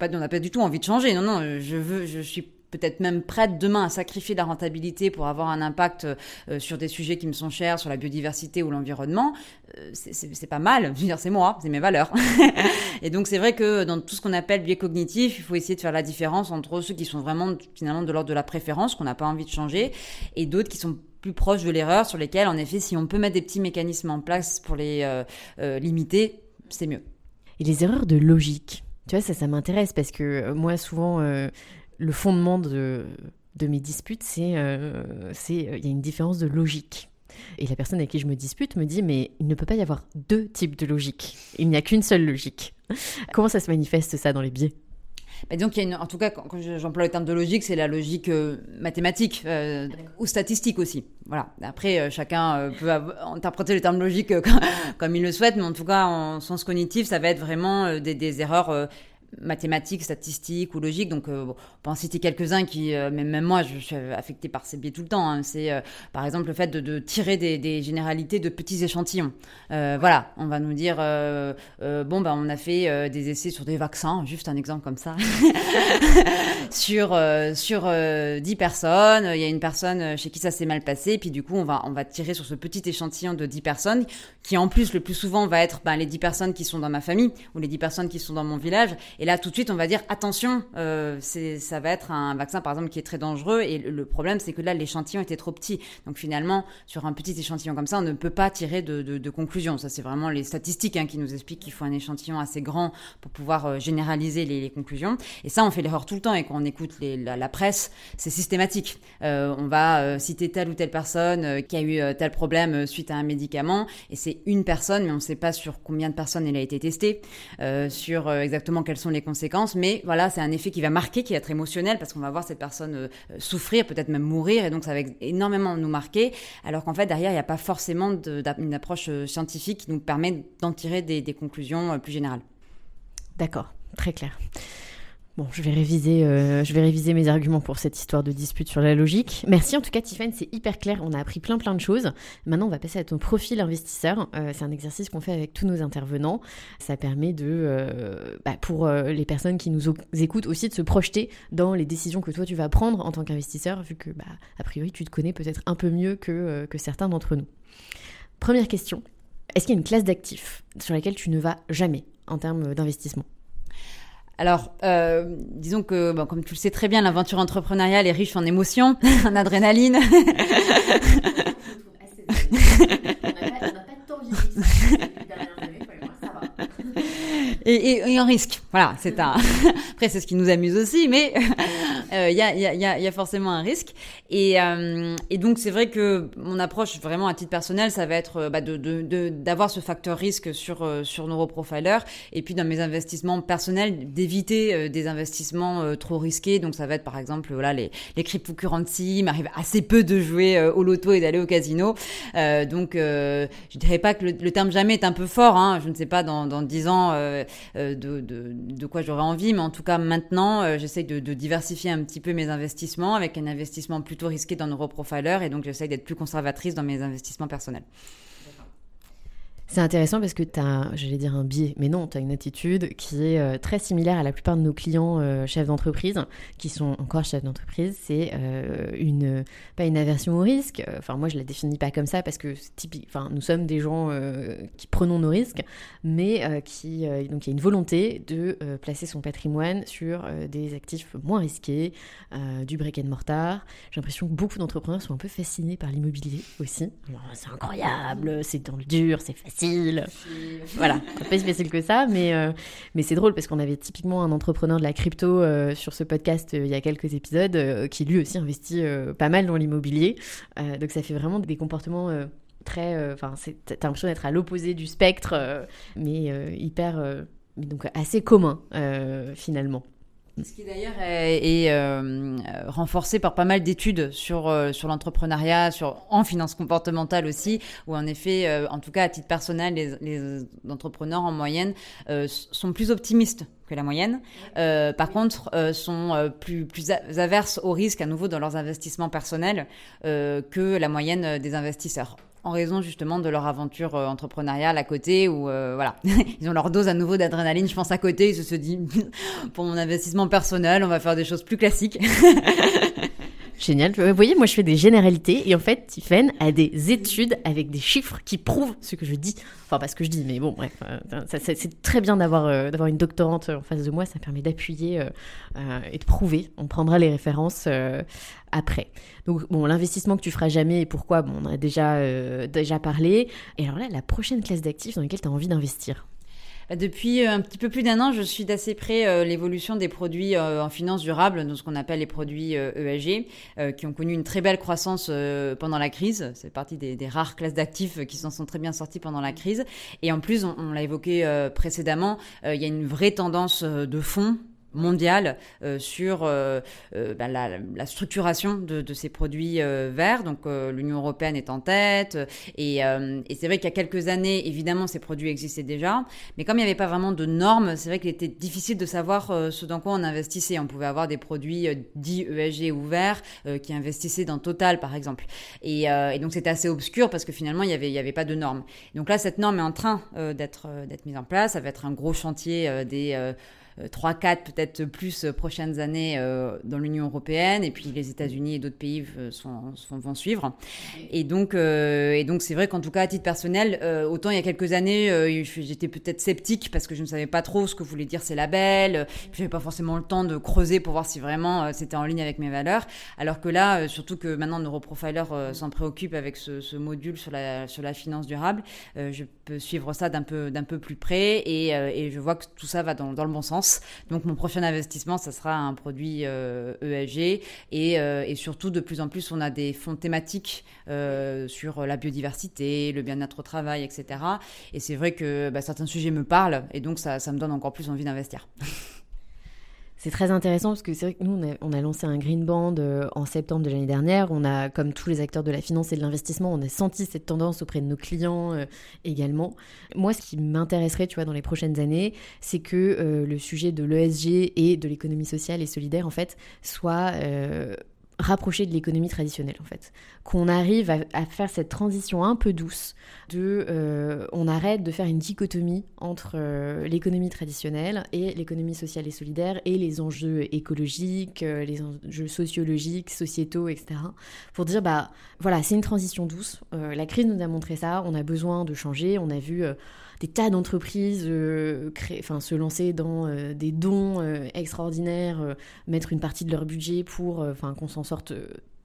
on n'a pas du tout envie de changer. Non, non, je veux, je suis peut-être même prête demain à sacrifier la rentabilité pour avoir un impact euh, sur des sujets qui me sont chers, sur la biodiversité ou l'environnement, euh, c'est pas mal. Je veux dire, c'est moi, c'est mes valeurs. <laughs> et donc, c'est vrai que dans tout ce qu'on appelle biais cognitif, il faut essayer de faire la différence entre ceux qui sont vraiment finalement de l'ordre de la préférence, qu'on n'a pas envie de changer, et d'autres qui sont plus proches de l'erreur, sur lesquels, en effet, si on peut mettre des petits mécanismes en place pour les euh, limiter, c'est mieux. Et les erreurs de logique tu vois, ça, ça m'intéresse parce que moi, souvent, le fondement de, mes disputes, c'est euh, euh, y a une différence de logique. Et la personne avec qui je me dispute me dit mais il ne peut pas y avoir deux types de logique. Il n'y a qu'une seule logique. Comment ça se manifeste ça dans les biais? Donc, en tout cas, quand j'emploie le terme de logique, c'est la logique euh, mathématique ou statistique aussi. Voilà. Après, chacun peut interpréter le terme logique <laughs> comme, il le souhaite, mais en tout cas, en sens cognitif, ça va être vraiment des erreurs mathématiques, statistiques ou logiques. Donc, euh, on peut en citer quelques-uns qui, euh, même, moi, je, suis affectée par ces biais tout le temps. Hein. C'est, euh, par exemple, le fait de, tirer des, généralités de petits échantillons. voilà, on va nous dire, bon, ben, on a fait des essais sur des vaccins, juste un exemple comme ça, <laughs> sur sur 10 personnes. Il y a une personne chez qui ça s'est mal passé, puis du coup, on va on va tirer sur ce petit échantillon de 10 personnes, qui en plus, le plus souvent, va être ben, les 10 personnes qui sont dans ma famille ou les 10 personnes qui sont dans mon village. Là, tout de suite, on va dire attention, euh, ça va être un vaccin par exemple qui est très dangereux. Et le, problème, c'est que là, l'échantillon était trop petit. Donc finalement, sur un petit échantillon comme ça, on ne peut pas tirer de, de, conclusion. Ça, c'est vraiment les statistiques hein, qui nous expliquent qu'il faut un échantillon assez grand pour pouvoir euh, généraliser les, conclusions. Et ça, on fait l'erreur tout le temps. Et quand on écoute la, presse, c'est systématique. Euh, on va citer telle ou telle personne qui a eu tel problème suite à un médicament. Et c'est une personne, mais on ne sait pas sur combien de personnes elle a été testée, sur exactement quelles sont les conséquences, mais voilà, c'est un effet qui va marquer, qui va être émotionnel, parce qu'on va voir cette personne euh, souffrir, peut-être même mourir, et donc ça va énormément nous marquer, alors qu'en fait, derrière, il n'y a pas forcément une approche euh, scientifique qui nous permet d'en tirer des, conclusions euh, plus générales. D'accord, très clair. Bon, je vais réviser, euh, je vais réviser mes arguments pour cette histoire de dispute sur la logique. Merci en tout cas, Tiffany, c'est hyper clair. On a appris plein plein de choses. Maintenant, on va passer à ton profil investisseur. Euh, c'est un exercice qu'on fait avec tous nos intervenants. Ça permet de, euh, bah, pour les personnes qui nous écoutent aussi, de se projeter dans les décisions que toi tu vas prendre en tant qu'investisseur, vu que, bah, a priori, tu te connais peut-être un peu mieux que certains d'entre nous. Première question. Est-ce qu'il y a une classe d'actifs sur laquelle tu ne vas jamais en termes d'investissement? Alors, euh, disons que, comme tu le sais très bien, l'aventure entrepreneuriale est riche en émotions, <laughs> en adrénaline. <laughs> et, et, en risque. Voilà, c'est un. <laughs> Après, c'est ce qui nous amuse aussi, mais <laughs> il euh, y, a, y, a, y, a, forcément un risque. Et, euh, et donc, c'est vrai que mon approche, vraiment à titre personnel, ça va être bah, de, d'avoir ce facteur risque sur euh, sur Neuroprofiler, et puis dans mes investissements personnels, d'éviter des investissements trop risqués. Donc, ça va être par exemple, voilà, les les cryptocurrencies. Il m'arrive assez peu de jouer au loto et d'aller au casino. donc, je dirais pas que le, terme jamais est un peu fort. Hein. Je ne sais pas dans dans dix ans euh, de, de, quoi j'aurais envie. Mais en tout cas, maintenant, euh, j'essaie de, de, diversifier un petit peu mes investissements avec un investissement plutôt risqué dans Neuroprofiler. Et donc, j'essaie d'être plus conservatrice dans mes investissements personnels. C'est intéressant parce que tu as, j'allais dire un biais, mais non, tu as une attitude qui est euh, très similaire à la plupart de nos clients euh, chefs d'entreprise, qui sont encore chefs d'entreprise. C'est euh, une, pas une aversion au risque. Enfin, moi, je la définis pas comme ça parce que typique, enfin, nous sommes des gens qui prenons nos risques, mais qui, donc il y a une volonté de placer son patrimoine sur des actifs moins risqués, du brick and mortar. J'ai l'impression que beaucoup d'entrepreneurs sont un peu fascinés par l'immobilier aussi. C'est incroyable, c'est dans le dur, c'est facile voilà, pas plus facile que ça, mais, euh, mais c'est drôle parce qu'on avait typiquement un entrepreneur de la crypto euh, sur ce podcast euh, il y a quelques épisodes qui lui aussi investit pas mal dans l'immobilier. donc ça fait vraiment des comportements très. Enfin, t'as l'impression d'être à l'opposé du spectre, mais hyper. donc assez commun finalement. Ce qui d'ailleurs est, euh, renforcé par pas mal d'études sur, euh, sur l'entrepreneuriat, sur, en finance comportementale aussi, où en effet, euh, en tout cas à titre personnel, les, les entrepreneurs en moyenne sont plus optimistes que la moyenne. par contre, sont plus, plus averses au risque à nouveau dans leurs investissements personnels que la moyenne des investisseurs en raison justement de leur aventure euh, entrepreneuriale à côté où euh, voilà. <laughs> Ils ont leur dose à nouveau d'adrénaline je pense à côté. Ils se disent <laughs> pour mon investissement personnel on va faire des choses plus classiques <laughs> Génial. Vous voyez, moi je fais des généralités et en fait, Tiffen a des études avec des chiffres qui prouvent ce que je dis. Enfin, pas ce que je dis, mais bon, bref, euh, c'est très bien d'avoir d'avoir une doctorante en face de moi. Ça permet d'appuyer et de prouver. On prendra les références après. Donc bon, l'investissement que tu feras jamais et pourquoi, bon, on a déjà, euh, déjà parlé. Et alors là, la prochaine classe d'actifs dans laquelle tu as envie d'investir? Depuis euh, un petit peu plus d'un an, je suis d'assez près euh, l'évolution des produits en finance durable, donc ce qu'on appelle les produits ESG, e qui ont connu une très belle croissance pendant la crise. C'est partie des, rares classes d'actifs qui s'en sont très bien sortis pendant la crise. Et en plus, on, l'a évoqué précédemment, il y a une vraie tendance de fonds mondiale euh, sur euh, euh, bah, la, la, structuration de, de, ces produits verts. Donc l'Union européenne est en tête. Et, et c'est vrai qu'il y a quelques années, évidemment, ces produits existaient déjà. Mais comme il n'y avait pas vraiment de normes, c'est vrai qu'il était difficile de savoir ce dans quoi on investissait. On pouvait avoir des produits dits ESG ou verts qui investissaient dans Total, par exemple. Et, et donc c'était assez obscur parce que finalement, il n'y avait, avait pas de normes. Donc là, cette norme est en train d'être d'être mise en place. Ça va être un gros chantier des 3, 4, peut-être plus euh, prochaines années euh, dans l'Union européenne, et puis les États-Unis et d'autres pays euh, vont suivre. Et donc, et c'est vrai qu'en tout cas, à titre personnel, autant il y a quelques années, j'étais peut-être sceptique parce que je ne savais pas trop ce que voulait dire ces labels, je n'avais pas forcément le temps de creuser pour voir si vraiment c'était en ligne avec mes valeurs. Alors que là, surtout que maintenant Neuroprofiler s'en préoccupe avec ce, module sur la, sur la finance durable, je peux suivre ça d'un peu, peu plus près et, je vois que tout ça va dans le bon sens. Donc mon prochain investissement, ça sera un produit ESG euh, et, euh, et, surtout de plus en plus, on a des fonds thématiques euh, sur la biodiversité, le bien-être au travail, etc. Et c'est vrai que bah, certains sujets me parlent et donc ça me donne encore plus envie d'investir. <laughs> C'est très intéressant parce que c'est vrai que nous, on a, lancé un Green Band euh, en septembre de l'année dernière. On a, comme tous les acteurs de la finance et de l'investissement, on a senti cette tendance auprès de nos clients euh, également. Moi, ce qui m'intéresserait, tu vois, dans les prochaines années, c'est que euh, le sujet de l'ESG et de l'économie sociale et solidaire, en fait, soit rapprocher de l'économie traditionnelle en fait. Qu'on arrive à, faire cette transition un peu douce de euh, on arrête de faire une dichotomie entre euh, l'économie traditionnelle et l'économie sociale et solidaire et les enjeux écologiques, euh, les enjeux sociologiques, sociétaux, etc. Pour dire bah voilà c'est une transition douce. la crise nous a montré ça. On a besoin de changer. On a vu des tas d'entreprises euh, se lancer dans euh, des dons euh, extraordinaires, mettre une partie de leur budget pour qu'on s'en sorte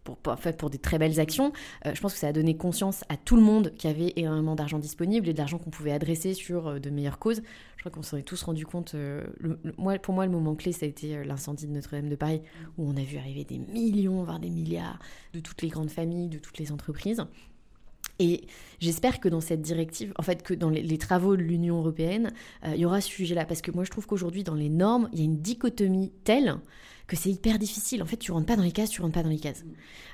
pour, des très belles actions. je pense que ça a donné conscience à tout le monde qu'il y avait énormément d'argent disponible et d'argent qu'on pouvait adresser sur de meilleures causes. Je crois qu'on s'en est tous rendu compte. moi, pour moi, le moment clé, ça a été l'incendie de Notre-Dame de Paris, où on a vu arriver des millions, voire des milliards de toutes les grandes familles, de toutes les entreprises. Et j'espère que dans cette directive, en fait, que dans les, travaux de l'Union européenne, euh, il y aura ce sujet-là. Parce que moi, je trouve qu'aujourd'hui, dans les normes, il y a une dichotomie telle que c'est hyper difficile. En fait, tu rentres pas dans les cases, tu rentres pas dans les cases.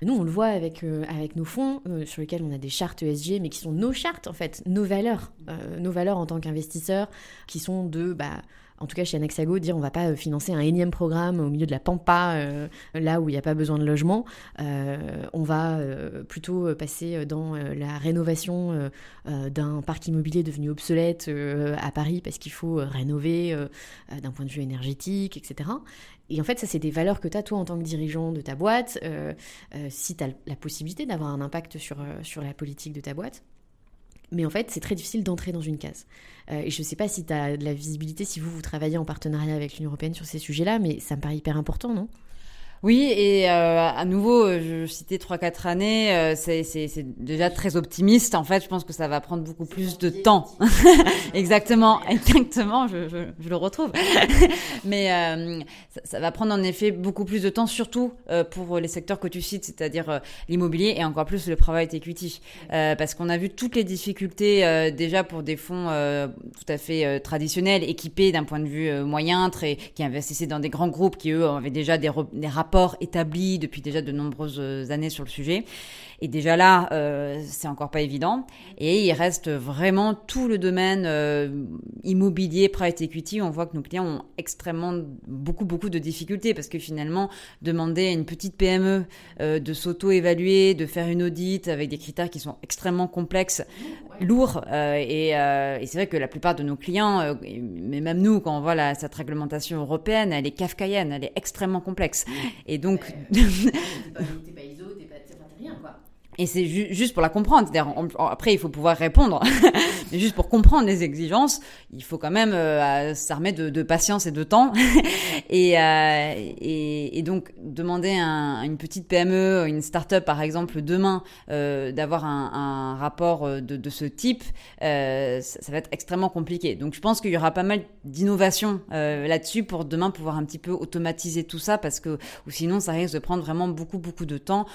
Nous, on le voit avec, euh, nos fonds, euh, sur lesquels on a des chartes ESG, mais qui sont nos chartes, en fait, nos valeurs. nos valeurs en tant qu'investisseurs, qui sont de... Bah, en tout cas chez Anexago, dire on va pas euh, financer un énième programme au milieu de la pampa, euh, là où il n'y a pas besoin de logement. Euh, on va plutôt passer dans la rénovation d'un parc immobilier devenu obsolète à Paris parce qu'il faut rénover d'un point de vue énergétique, etc. Et en fait, ça, c'est des valeurs que tu as, toi, en tant que dirigeant de ta boîte, si tu as la possibilité d'avoir un impact sur, sur la politique de ta boîte. Mais en fait, c'est très difficile d'entrer dans une case. Euh, et je ne sais pas si tu as de la visibilité, si vous, vous travaillez en partenariat avec l'Union européenne sur ces sujets-là, mais ça me paraît hyper important, non? Oui, et euh, à nouveau, je citais trois quatre années, euh, c'est déjà très optimiste. En fait, je pense que ça va prendre beaucoup plus de temps. <laughs> exactement, exactement, je, je, je, le retrouve. <laughs> Mais euh, ça, ça, va prendre en effet beaucoup plus de temps, surtout euh, pour les secteurs que tu cites, c'est-à-dire euh, l'immobilier et encore plus le private equity, parce qu'on a vu toutes les difficultés déjà pour des fonds tout à fait traditionnels, équipés d'un point de vue moyen, très qui investissaient dans des grands groupes qui eux avaient déjà des, des rapports établi depuis déjà de nombreuses années sur le sujet. Et déjà là, euh, c'est encore pas évident. Et il reste vraiment tout le domaine euh, immobilier, private equity. On voit que nos clients ont extrêmement beaucoup beaucoup de difficultés parce que finalement, demander à une petite PME euh, de s'auto-évaluer, de faire une audit avec des critères qui sont extrêmement complexes, lourds. Euh, et, euh, et c'est vrai que la plupart de nos clients, mais même nous, quand on voit la, cette réglementation européenne, elle est kafkaïenne, elle est extrêmement complexe. Et donc, <laughs> Et c'est juste pour la comprendre. Après, il faut pouvoir répondre. <laughs> Mais juste pour comprendre les exigences, il faut quand même euh, s'armer de, patience et de temps. <laughs> et, euh, et, donc, demander à une petite PME, une start-up par exemple, demain, euh, d'avoir un, rapport euh, de, ce type, ça, va être extrêmement compliqué. Donc, je pense qu'il y aura pas mal d'innovation euh, là-dessus pour demain pouvoir un petit peu automatiser tout ça parce que, ou sinon, ça risque de prendre vraiment beaucoup, beaucoup de temps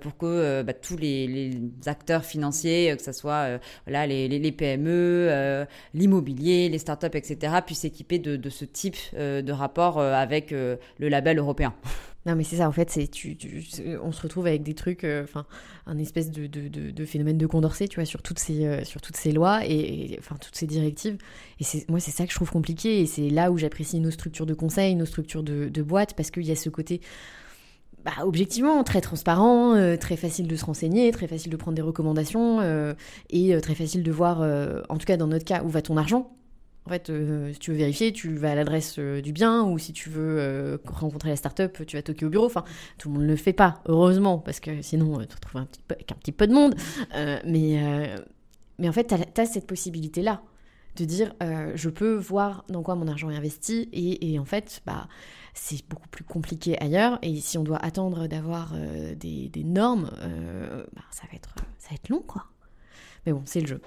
pour que bah, tous les les, acteurs financiers, que ce soit euh, les, les, PME, euh, l'immobilier, les startups, etc., puissent s'équiper de, ce type euh, de rapport avec le label européen. Non, mais c'est ça, en fait, on se retrouve avec des trucs, enfin, un espèce de, phénomène de Condorcet, tu vois, sur toutes ces, sur toutes ces lois et, enfin, toutes ces directives. Et moi, c'est ça que je trouve compliqué et c'est là où j'apprécie nos structures de conseil, nos structures de, de boîte, parce qu'il y a ce côté bah, objectivement très transparent, euh, très facile de se renseigner, très facile de prendre des recommandations euh, et euh, très facile de voir, en tout cas dans notre cas, où va ton argent. En fait, si tu veux vérifier, tu vas à l'adresse du bien ou si tu veux rencontrer la start-up, tu vas toquer au bureau. Enfin, tout le monde ne le fait pas, heureusement, parce que sinon, tu te retrouves un petit peu, avec un petit peu de monde. mais, mais en fait, tu as, cette possibilité-là de dire je peux voir dans quoi mon argent est investi et, et en fait, bah c'est beaucoup plus compliqué ailleurs. Et si on doit attendre d'avoir euh, des, normes, euh, bah, ça, va être, ça va être long, quoi. Mais bon, c'est le jeu.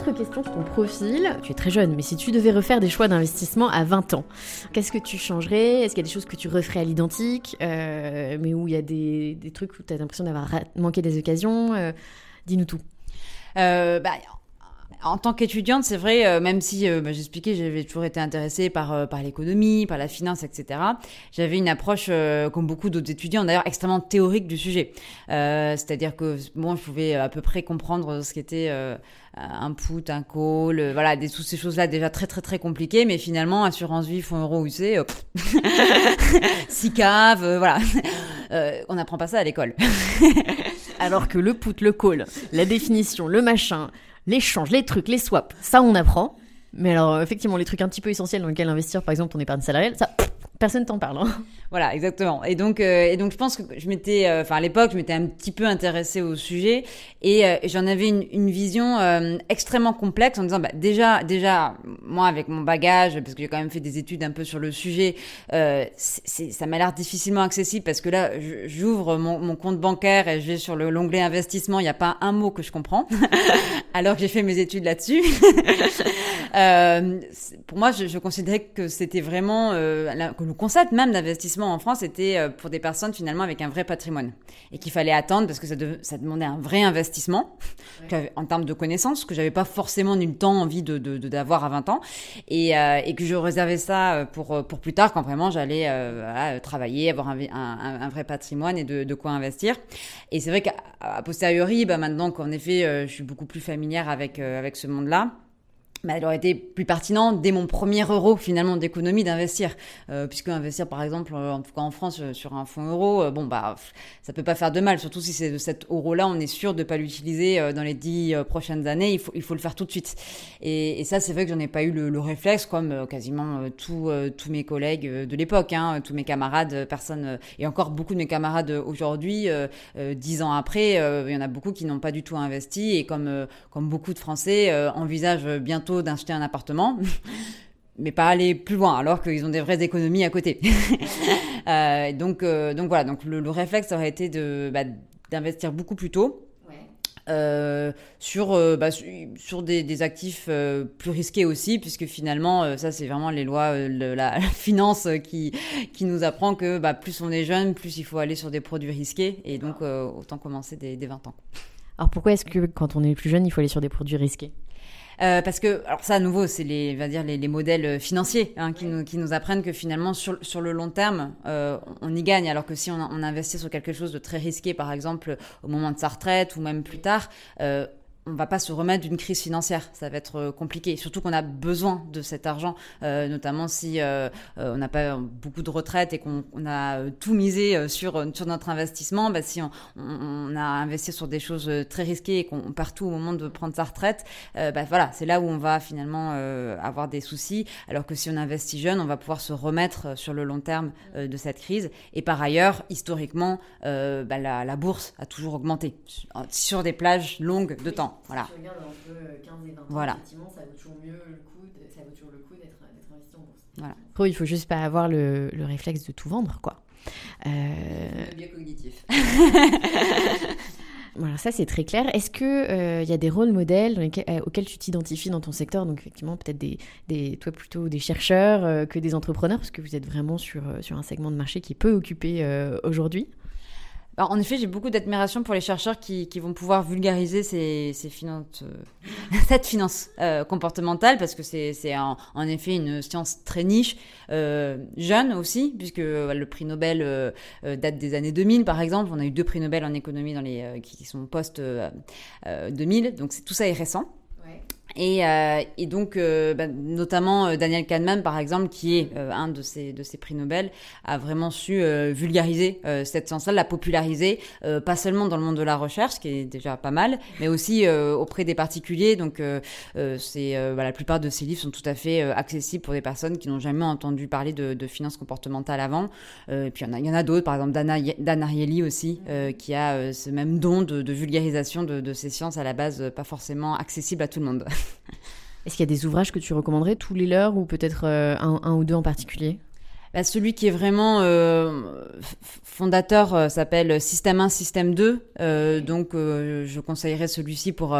Autre question sur ton profil. Tu es très jeune, mais si tu devais refaire des choix d'investissement à 20 ans, qu'est-ce que tu changerais? Est-ce qu'il y a des choses que tu referais à l'identique, euh, mais où il y a des, trucs où tu as l'impression d'avoir manqué des occasions? Euh, Dis-nous tout. Euh, bah, en tant qu'étudiante, c'est vrai, euh, même si euh, bah, j'expliquais, j'avais toujours été intéressée par euh, par l'économie, par la finance, etc. J'avais une approche, comme beaucoup d'autres étudiants, d'ailleurs extrêmement théorique du sujet. C'est-à-dire que bon, je pouvais à peu près comprendre ce qu'était un put, un call, voilà, des, toutes ces choses-là déjà très très très compliquées, mais finalement assurance vie, fonds euro UC, SICAV, voilà, <laughs> on n'apprend pas ça à l'école. <laughs> Alors que le put, le call, la définition, le machin l'échange, les trucs, les swaps, ça on apprend. Mais alors, effectivement, les trucs un petit peu essentiels dans lesquels investir, par exemple ton épargne salariale, ça, personne t'en parle. Hein. <laughs> Voilà, exactement. Et donc, euh, et donc, je pense que je m'étais, euh, enfin, à l'époque, je m'étais un petit peu intéressée au sujet et euh, j'en avais une, vision extrêmement complexe en disant, bah, déjà, déjà, moi, avec mon bagage, parce que j'ai quand même fait des études un peu sur le sujet, ça m'a l'air difficilement accessible parce que là, j'ouvre mon, compte bancaire et je vais sur l'onglet investissement, il n'y a pas un mot que je comprends, <laughs> alors que j'ai fait mes études là-dessus. <laughs> pour moi, je, considérais que c'était vraiment le concept même d'investissement en France était euh, pour des personnes finalement avec un vrai patrimoine. Et qu'il fallait attendre parce que ça, ça demandait un vrai investissement en termes de connaissances que j'avais pas forcément le temps envie de d'avoir à 20 ans. Et, euh, et, que je réservais ça euh, pour pour plus tard quand vraiment j'allais travailler avoir un, un, vrai patrimoine et de, de quoi investir. Et c'est vrai qu'à posteriori bah maintenant qu'en effet je suis beaucoup plus familière avec avec ce monde là bah, il aurait été plus pertinent dès mon premier euro finalement d'économie d'investir, euh, puisque investir par exemple, euh, en tout cas en France, euh, sur un fonds euro, euh, bon bah ça peut pas faire de mal, surtout si c'est de cet euro-là, on est sûr de pas l'utiliser dans les dix prochaines années, il faut il faut le faire tout de suite. Et, et ça c'est vrai que j'en ai pas eu le, le réflexe, comme quasiment tous tous mes collègues de l'époque, hein, tous mes camarades, personne et encore beaucoup de mes camarades aujourd'hui, dix ans après, il y en a beaucoup qui n'ont pas du tout investi. Et comme comme beaucoup de Français envisagent bientôt d'acheter un appartement, <laughs> mais pas aller plus loin, alors qu'ils ont des vraies économies à côté. <laughs> euh, donc, euh, donc voilà, donc le, réflexe aurait été de bah, d'investir beaucoup plus tôt. Euh, sur euh, bah, sur des, des actifs euh, plus risqués aussi puisque finalement ça c'est vraiment les lois de la, <laughs> finance qui qui nous apprend que bah, plus on est jeune plus il faut aller sur des produits risqués et donc autant commencer dès, dès 20 ans. Alors pourquoi est-ce que quand on est plus jeune il faut aller sur des produits risqués? Euh, parce que, alors ça, à nouveau, c'est les, va dire les, les, modèles euh, financiers hein, qui, nous, qui nous apprennent que finalement, sur, sur le long terme, euh, on y gagne. Alors que si on, on, investit sur quelque chose de très risqué, par exemple, au moment de sa retraite ou même plus tard, euh, on va pas se remettre d'une crise financière, ça va être euh, compliqué. Surtout qu'on a besoin de cet argent, euh, notamment si euh, on n'a pas beaucoup de retraite et qu'on a tout misé sur sur notre investissement. Bah, si on, on, a investi sur des choses très risquées et qu'on part tout au moment de prendre sa retraite, bah, voilà, c'est là où on va finalement avoir des soucis. Alors que si on investit jeune, on va pouvoir se remettre sur le long terme de cette crise. Et par ailleurs, historiquement, bah, la, la bourse a toujours augmenté sur des plages longues de temps. Voilà. Si tu regardes un peu 15 et 20 voilà. effectivement, ça vaut toujours mieux le coup, ça vaut toujours le coup d'être investi en bourse. Voilà. Pro, il faut juste pas avoir le, le réflexe de tout vendre, quoi. Euh... Bien cognitif. <laughs> Voilà, ça c'est très clair. Est-ce qu'il euh, y a des rôles modèles lesquels, euh, auxquels tu t'identifies dans ton secteur? Donc effectivement, peut-être des, des, toi plutôt des chercheurs euh, que des entrepreneurs, parce que vous êtes vraiment sur, euh, sur un segment de marché qui est peu occupé euh, aujourd'hui en effet, j'ai beaucoup d'admiration pour les chercheurs qui, vont pouvoir vulgariser euh, <laughs> cette finance euh, comportementale, parce que c'est en, effet une science très niche, euh, jeune aussi, puisque le prix Nobel date des années 2000, par exemple. On a eu deux prix Nobel en économie dans les, qui sont post 2000, donc tout ça est récent. Et, euh, et, donc, euh, bah, notamment euh, Daniel Kahneman, par exemple, qui est euh, un de ces, de ces prix Nobel, a vraiment su euh, vulgariser cette science-là, la populariser, pas seulement dans le monde de la recherche, qui est déjà pas mal, mais aussi auprès des particuliers. Donc, c'est bah, la plupart de ces livres sont tout à fait accessibles pour des personnes qui n'ont jamais entendu parler de, de finances comportementales avant. et puis, il y en a, a d'autres, par exemple Dana, Dan Ariely aussi, qui a ce même don de, de vulgarisation de, de ces sciences à la base pas forcément accessible à tout le monde. <laughs> <laughs> Est-ce qu'il y a des ouvrages que tu recommanderais, tous les leurs ou peut-être euh, un, un, ou deux en particulier? Bah, celui qui est vraiment euh, fondateur euh, s'appelle Système 1, Système 2. Euh, donc, je conseillerais celui-ci pour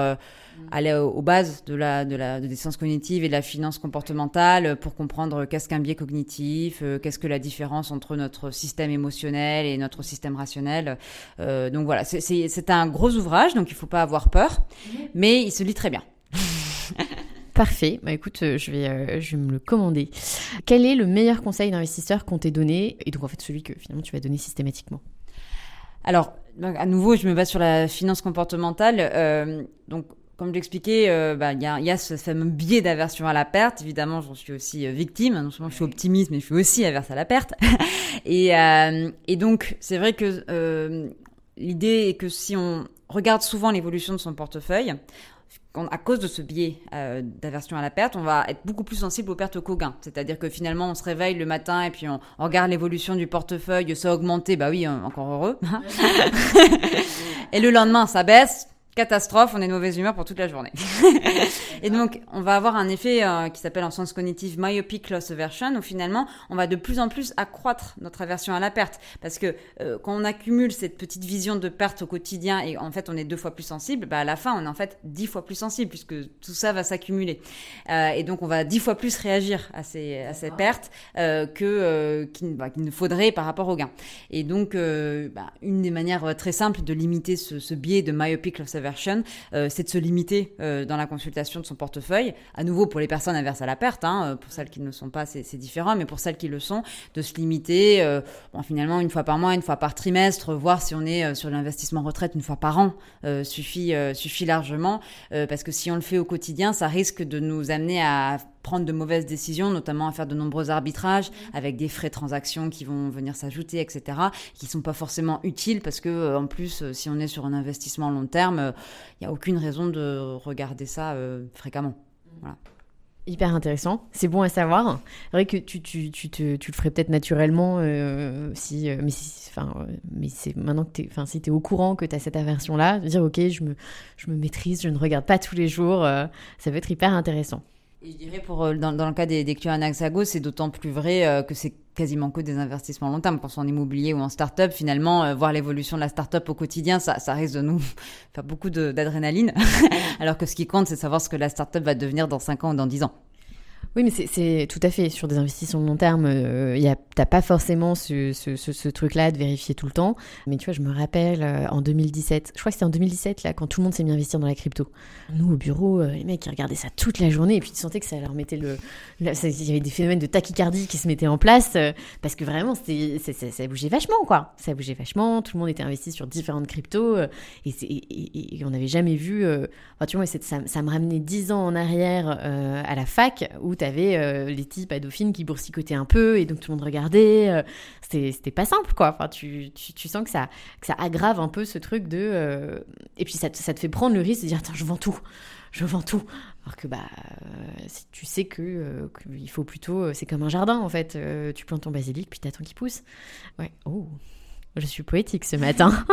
aller aux, bases de la, de la des sciences cognitives et de la finance comportementale pour comprendre qu'est-ce qu'un biais cognitif, qu'est-ce que la différence entre notre système émotionnel et notre système rationnel. donc voilà, c'est un gros ouvrage, donc il faut pas avoir peur, mais il se lit très bien. <laughs> <laughs> Parfait. Bah, écoute, euh, je vais, euh, je vais me le commander. Quel est le meilleur conseil d'investisseur qu'on t'ait donné Et donc, en fait, celui que finalement tu vas donner systématiquement? Alors, à nouveau, je me base sur la finance comportementale. Euh, donc, comme je l'expliquais, bah, il y, a, y, a, ce fameux biais d'aversion à la perte. Évidemment, j'en suis aussi victime. Non seulement je suis optimiste, mais je suis aussi averse à la perte. <laughs> et, et donc, c'est vrai que l'idée est que si on regarde souvent l'évolution de son portefeuille, à cause de ce biais euh, d'aversion à la perte, on va être beaucoup plus sensible aux pertes qu'aux gains. C'est-à-dire que finalement, on se réveille le matin et puis on, regarde l'évolution du portefeuille, ça a augmenté, bah oui, encore heureux. <laughs> et le lendemain, ça baisse, catastrophe, on est de mauvaise humeur pour toute la journée. <laughs> et donc, on va avoir un effet euh, qui s'appelle en sens cognitif myopic loss aversion, où finalement, on va de plus en plus accroître notre aversion à la perte. Parce que euh, quand on accumule cette petite vision de perte au quotidien et en fait, on est deux fois plus sensible, bah, à la fin, on est en fait dix fois plus sensible, puisque tout ça va s'accumuler. Euh, et donc, on va dix fois plus réagir à ces, à ces pertes que bah, qu'il ne faudrait par rapport aux gains. Et donc, bah, une des manières très simples de limiter ce, ce biais de myopic loss aversion, c'est de se limiter dans la consultation de son portefeuille. À nouveau, pour les personnes averses à la perte, hein, euh, pour celles qui ne le sont pas, c'est différent, mais pour celles qui le sont, de se limiter, euh, finalement, une fois par mois, une fois par trimestre, voir si on est euh, sur l'investissement retraite une fois par an, suffit, suffit largement, parce que si on le fait au quotidien, ça risque de nous amener à prendre de mauvaises décisions, notamment à faire de nombreux arbitrages avec des frais de transaction qui vont venir s'ajouter, etc., qui sont pas forcément utiles parce que en plus, si on est sur un investissement long terme, il n'y a aucune raison de regarder ça fréquemment. Voilà. Hyper intéressant, c'est bon à savoir. C'est vrai que tu, tu, tu, te, tu le ferais peut-être naturellement euh, si, euh, mais, enfin, euh, mais c'est maintenant que tu enfin, si es au courant que tu as cette aversion-là, dire ok, je me, je me maîtrise, je ne regarde pas tous les jours, ça va être hyper intéressant. Et je dirais pour dans, dans le cas des, des clients Anaxago, c'est d'autant plus vrai que c'est quasiment que des investissements long terme. Quand on en immobilier ou en start-up, finalement, euh, voir l'évolution de la start-up au quotidien, ça, ça risque de nous <laughs> faire beaucoup d'adrénaline. <laughs> Alors que ce qui compte, c'est savoir ce que la start-up va devenir dans 5 ans ou dans 10 ans. Oui, mais c'est tout à fait sur des investissements long terme. Euh, t'as pas forcément ce, truc-là de vérifier tout le temps. Mais tu vois, je me rappelle euh, en 2017, je crois que c'était en 2017 là, quand tout le monde s'est mis à investir dans la crypto. Nous au bureau, euh, les mecs ils regardaient ça toute la journée et puis tu sentais que ça leur mettait le, il y avait des phénomènes de tachycardie qui se mettaient en place parce que vraiment ça bougeait vachement quoi. Ça bougeait vachement. Tout le monde était investi sur différentes cryptos et, on n'avait jamais vu. enfin, tu vois, ça, ça, me ramenait dix ans en arrière à la fac où tu avais euh, les types à Dauphine qui boursicotaient un peu et donc tout le monde regardait. Euh, c'était pas simple, quoi. Enfin, tu, tu, sens que ça, que ça aggrave un peu ce truc de. Euh, et puis ça, ça, te fait prendre le risque de dire Attends, je vends tout. Je vends tout. Alors que bah, si tu sais que, faut plutôt. C'est comme un jardin, en fait. tu plantes ton basilic, puis t'attends qu'il pousse. Ouais. Oh. Je suis poétique ce matin. <laughs>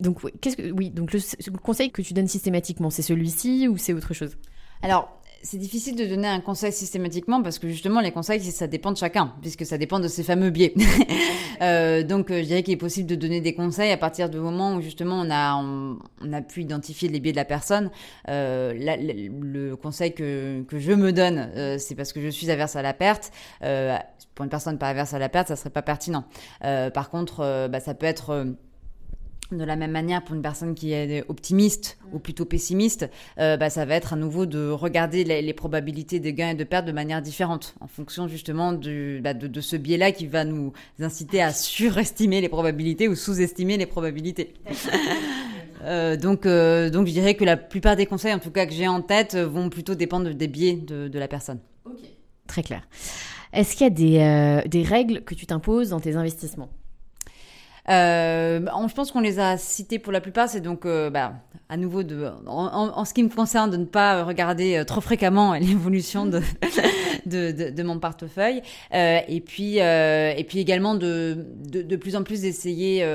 donc, qu'est-ce que, oui, donc le, conseil que tu donnes systématiquement, c'est celui-ci ou c'est autre chose? Alors, c'est difficile de donner un conseil systématiquement parce que justement les conseils ça dépend de chacun puisque ça dépend de ses fameux biais. <laughs> euh, donc euh, je dirais qu'il est possible de donner des conseils à partir du moment où justement on a on, a pu identifier les biais de la personne. Euh, le conseil que, que je me donne euh, c'est parce que je suis averse à la perte. Euh, pour une personne pas averse à la perte ça serait pas pertinent. par contre bah, ça peut être de la même manière, pour une personne qui est optimiste ou plutôt pessimiste, euh, bah, ça va être à nouveau de regarder les, probabilités de gains et de pertes de manière différente, en fonction justement du, bah, de, ce biais-là qui va nous inciter à surestimer les probabilités ou sous-estimer les probabilités. <laughs> euh, donc, euh, donc je dirais que la plupart des conseils, en tout cas que j'ai en tête, vont plutôt dépendre des biais de, de la personne. Ok, très clair. Est-ce qu'il y a des, euh, des règles que tu t'imposes dans tes investissements? Euh, je pense qu'on les a cités pour la plupart. C'est donc, euh, bah, à nouveau, de, en, ce qui me concerne, de ne pas regarder euh, trop fréquemment <laughs> l'évolution <laughs> de, de, de, mon portefeuille. Euh, et puis, euh, et puis également de, de, de plus en plus d'essayer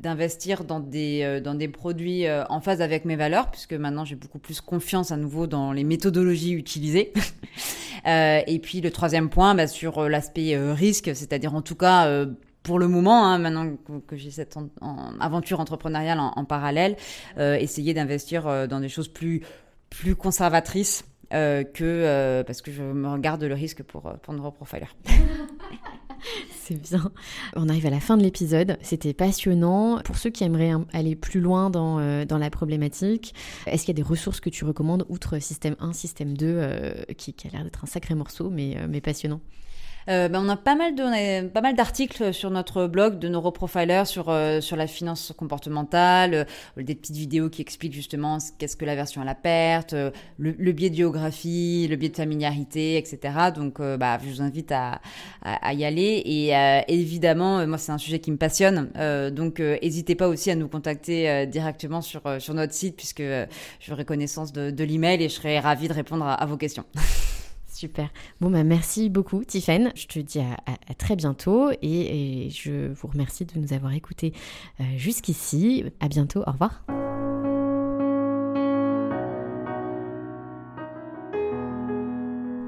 d'investir dans des dans des produits en phase avec mes valeurs puisque maintenant j'ai beaucoup plus confiance à nouveau dans les méthodologies utilisées <laughs> et puis le troisième point bah, sur l'aspect risque c'est-à-dire en tout cas pour le moment, hein, maintenant que, j'ai cette aventure entrepreneuriale en, parallèle, euh, essayer d'investir euh, dans des choses plus plus conservatrices euh, que parce que je me regarde le risque pour pour Neuroprofiler. <laughs> C'est bien. On arrive à la fin de l'épisode. C'était passionnant. Pour ceux qui aimeraient aller plus loin dans, dans la problématique, est-ce qu'il y a des ressources que tu recommandes, outre Système 1, Système 2, qui, a l'air d'être un sacré morceau, mais, mais passionnant? Euh, ben, on a pas mal de, pas mal d'articles sur notre blog de neuroprofiler sur euh, sur la finance comportementale, euh, des petites vidéos qui expliquent justement qu'est-ce que la version à la perte, le, biais de géographie, le biais de familiarité, etc. Donc bah je vous invite à, à, y aller et évidemment moi c'est un sujet qui me passionne donc n'hésitez pas aussi à nous contacter directement sur sur notre site puisque j'aurai connaissance de, de l'email et je serai ravie de répondre à vos questions. <laughs> Super. Bon, bah, merci beaucoup, Tiffany. Je te dis à, très bientôt et, je vous remercie de nous avoir écoutés euh, jusqu'ici. À bientôt. Au revoir.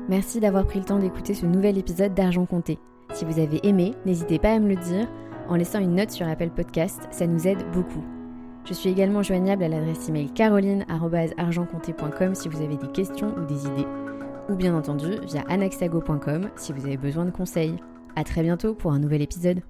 Merci d'avoir pris le temps d'écouter ce nouvel épisode d'Argent Compté. Si vous avez aimé, n'hésitez pas à me le dire en laissant une note sur Apple Podcast, ça nous aide beaucoup. Je suis également joignable à l'adresse email caroline.argentcompté.com si vous avez des questions ou des idées ou bien entendu via anaxago.com si vous avez besoin de conseils. A très bientôt pour un nouvel épisode.